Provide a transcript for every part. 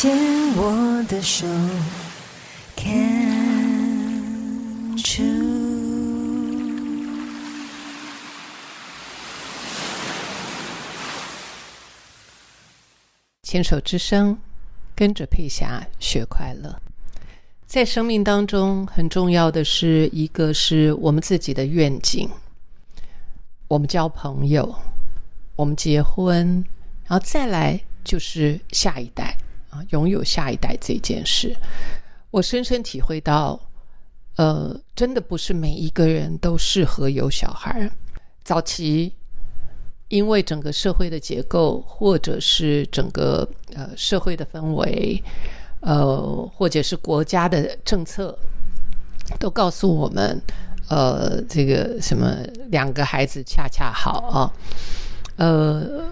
牵我的手，Can you？牵手之声，跟着佩霞学快乐。在生命当中，很重要的是一个是我们自己的愿景，我们交朋友，我们结婚，然后再来就是下一代啊，拥有下一代这件事，我深深体会到，呃，真的不是每一个人都适合有小孩。早期。因为整个社会的结构，或者是整个呃社会的氛围，呃，或者是国家的政策，都告诉我们，呃，这个什么两个孩子恰恰好啊，呃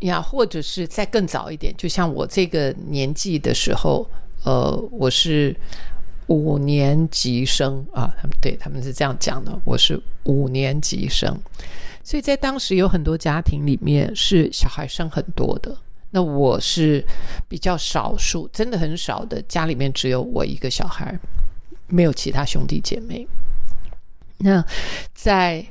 呀，或者是再更早一点，就像我这个年纪的时候，呃，我是五年级生啊，他们对他们是这样讲的，我是五年级生。所以在当时有很多家庭里面是小孩生很多的，那我是比较少数，真的很少的，家里面只有我一个小孩，没有其他兄弟姐妹。那在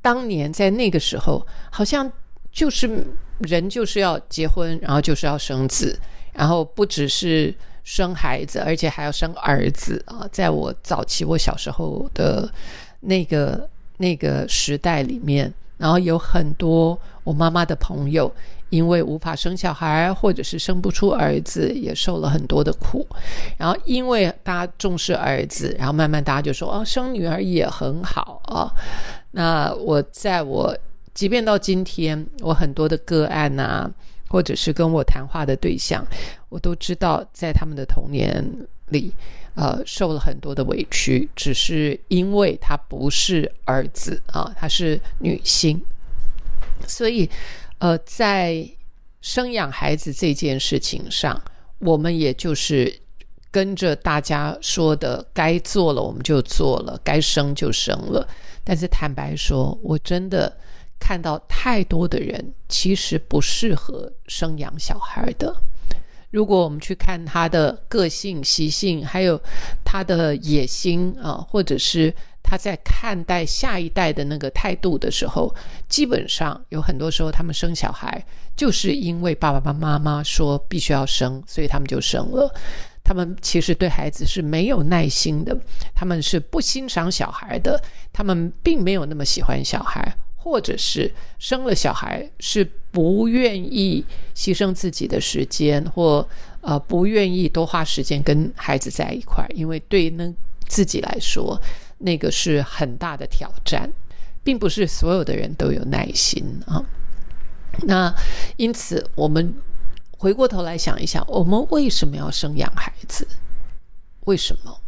当年在那个时候，好像就是人就是要结婚，然后就是要生子，然后不只是生孩子，而且还要生儿子啊！在我早期我小时候的那个那个时代里面。然后有很多我妈妈的朋友，因为无法生小孩，或者是生不出儿子，也受了很多的苦。然后因为大家重视儿子，然后慢慢大家就说：“哦，生女儿也很好啊。”那我在我即便到今天，我很多的个案呐，或者是跟我谈话的对象，我都知道，在他们的童年里。呃，受了很多的委屈，只是因为他不是儿子啊，他是女性，所以，呃，在生养孩子这件事情上，我们也就是跟着大家说的，该做了我们就做了，该生就生了。但是坦白说，我真的看到太多的人其实不适合生养小孩的。如果我们去看他的个性、习性，还有他的野心啊，或者是他在看待下一代的那个态度的时候，基本上有很多时候，他们生小孩就是因为爸爸妈妈说必须要生，所以他们就生了。他们其实对孩子是没有耐心的，他们是不欣赏小孩的，他们并没有那么喜欢小孩。或者是生了小孩是不愿意牺牲自己的时间，或呃不愿意多花时间跟孩子在一块，因为对那自己来说，那个是很大的挑战，并不是所有的人都有耐心啊。那因此，我们回过头来想一想，我们为什么要生养孩子？为什么？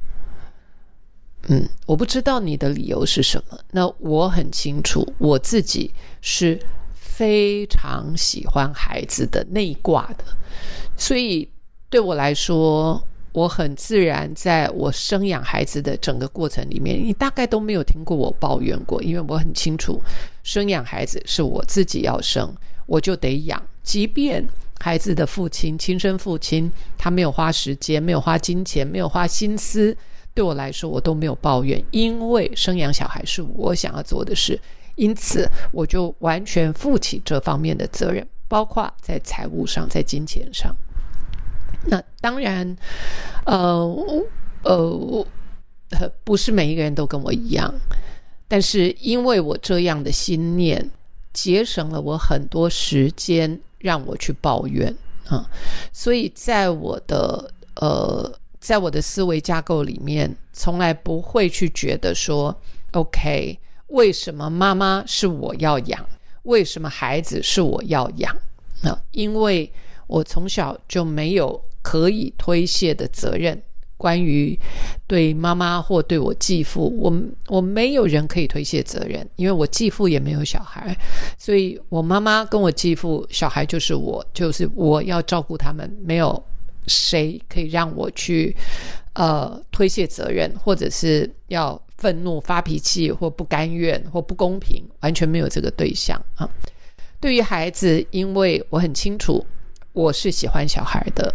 嗯，我不知道你的理由是什么。那我很清楚，我自己是非常喜欢孩子的内挂的，所以对我来说，我很自然在我生养孩子的整个过程里面，你大概都没有听过我抱怨过，因为我很清楚，生养孩子是我自己要生，我就得养，即便孩子的父亲亲生父亲他没有花时间，没有花金钱，没有花心思。对我来说，我都没有抱怨，因为生养小孩是我想要做的事，因此我就完全负起这方面的责任，包括在财务上，在金钱上。那当然，呃呃，不是每一个人都跟我一样，但是因为我这样的心念，节省了我很多时间，让我去抱怨啊，所以在我的呃。在我的思维架构里面，从来不会去觉得说，OK，为什么妈妈是我要养？为什么孩子是我要养？那因为我从小就没有可以推卸的责任，关于对妈妈或对我继父，我我没有人可以推卸责任，因为我继父也没有小孩，所以我妈妈跟我继父小孩就是我，就是我要照顾他们，没有谁可以让我去呃推卸责任，或者是要愤怒发脾气或不甘愿或不公平，完全没有这个对象啊。对于孩子，因为我很清楚我是喜欢小孩的，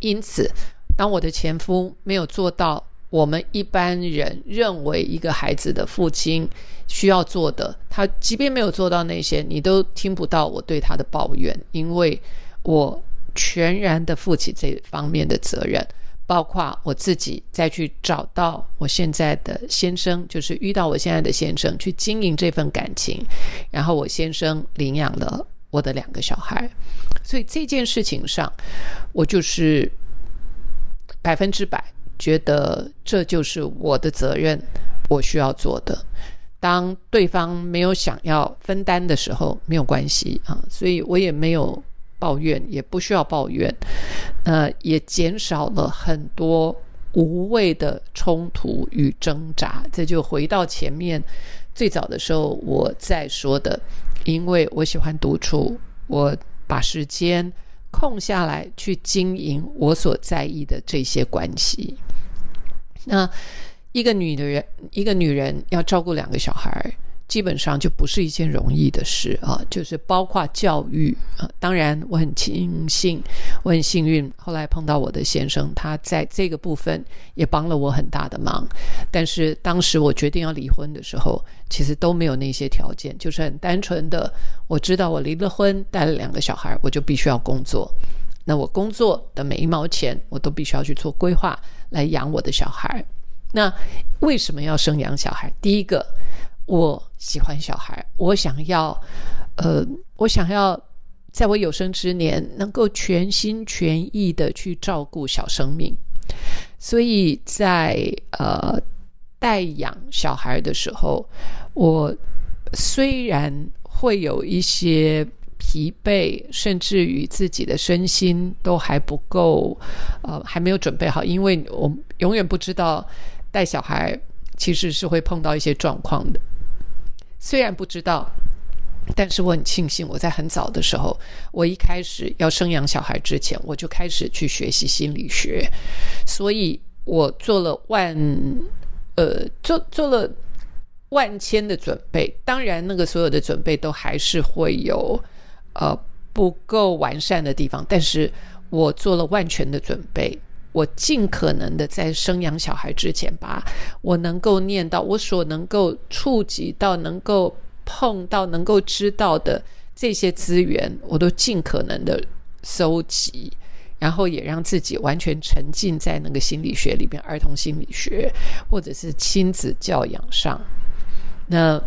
因此。当我的前夫没有做到我们一般人认为一个孩子的父亲需要做的，他即便没有做到那些，你都听不到我对他的抱怨，因为我全然的负起这方面的责任，包括我自己再去找到我现在的先生，就是遇到我现在的先生去经营这份感情，然后我先生领养了我的两个小孩，所以这件事情上，我就是。百分之百觉得这就是我的责任，我需要做的。当对方没有想要分担的时候，没有关系啊，所以我也没有抱怨，也不需要抱怨。呃，也减少了很多无谓的冲突与挣扎。这就回到前面最早的时候我在说的，因为我喜欢独处，我把时间。空下来去经营我所在意的这些关系。那一个女的人，一个女人要照顾两个小孩。基本上就不是一件容易的事啊，就是包括教育啊。当然，我很庆幸，我很幸运，后来碰到我的先生，他在这个部分也帮了我很大的忙。但是当时我决定要离婚的时候，其实都没有那些条件，就是很单纯的，我知道我离了婚，带了两个小孩，我就必须要工作。那我工作的每一毛钱，我都必须要去做规划来养我的小孩。那为什么要生养小孩？第一个。我喜欢小孩，我想要，呃，我想要在我有生之年能够全心全意的去照顾小生命，所以在呃带养小孩的时候，我虽然会有一些疲惫，甚至于自己的身心都还不够，呃，还没有准备好，因为我永远不知道带小孩其实是会碰到一些状况的。虽然不知道，但是我很庆幸，我在很早的时候，我一开始要生养小孩之前，我就开始去学习心理学，所以我做了万呃做做了万千的准备。当然，那个所有的准备都还是会有呃不够完善的地方，但是我做了万全的准备。我尽可能的在生养小孩之前，把我能够念到、我所能够触及到、能够碰到、能够知道的这些资源，我都尽可能的收集，然后也让自己完全沉浸在那个心理学里边，儿童心理学或者是亲子教养上。那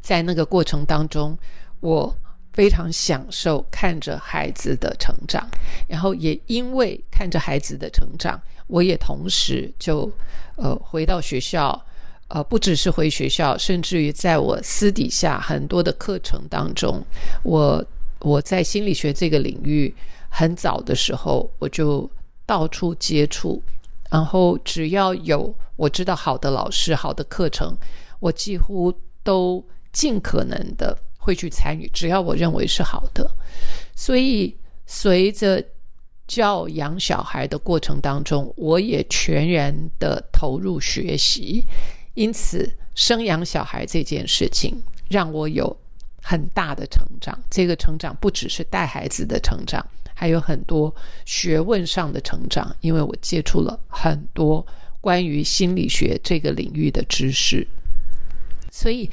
在那个过程当中，我。非常享受看着孩子的成长，然后也因为看着孩子的成长，我也同时就呃回到学校，呃不只是回学校，甚至于在我私底下很多的课程当中，我我在心理学这个领域很早的时候我就到处接触，然后只要有我知道好的老师、好的课程，我几乎都尽可能的。会去参与，只要我认为是好的。所以，随着教养小孩的过程当中，我也全然的投入学习。因此，生养小孩这件事情让我有很大的成长。这个成长不只是带孩子的成长，还有很多学问上的成长，因为我接触了很多关于心理学这个领域的知识。所以。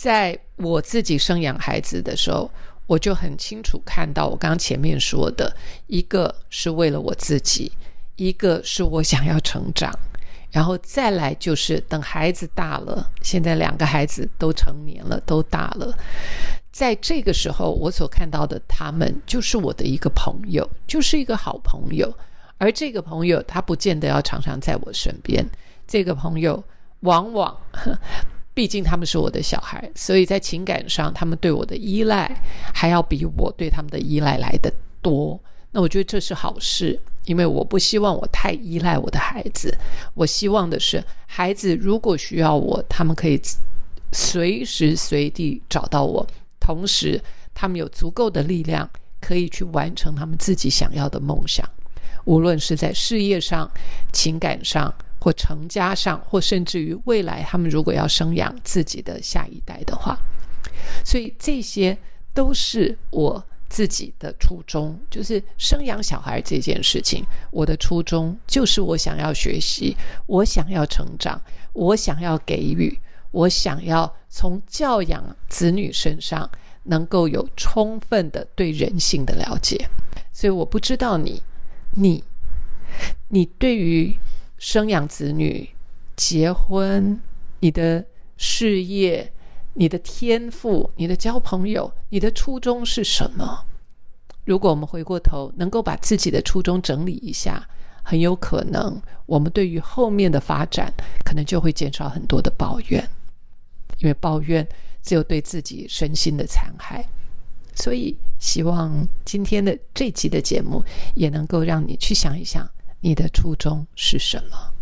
在我自己生养孩子的时候，我就很清楚看到我刚前面说的，一个是为了我自己，一个是我想要成长，然后再来就是等孩子大了，现在两个孩子都成年了，都大了，在这个时候，我所看到的他们就是我的一个朋友，就是一个好朋友，而这个朋友他不见得要常常在我身边，这个朋友往往。毕竟他们是我的小孩，所以在情感上，他们对我的依赖还要比我对他们的依赖来的多。那我觉得这是好事，因为我不希望我太依赖我的孩子。我希望的是，孩子如果需要我，他们可以随时随地找到我，同时他们有足够的力量可以去完成他们自己想要的梦想，无论是在事业上、情感上，或成家上，或甚至于未来他们如果要生养自己的下一代的话，所以这些都是我。自己的初衷就是生养小孩这件事情。我的初衷就是我想要学习，我想要成长，我想要给予，我想要从教养子女身上能够有充分的对人性的了解。所以我不知道你，你，你对于生养子女、结婚、你的事业。你的天赋，你的交朋友，你的初衷是什么？如果我们回过头，能够把自己的初衷整理一下，很有可能我们对于后面的发展，可能就会减少很多的抱怨，因为抱怨只有对自己身心的残害。所以，希望今天的这集的节目，也能够让你去想一想，你的初衷是什么。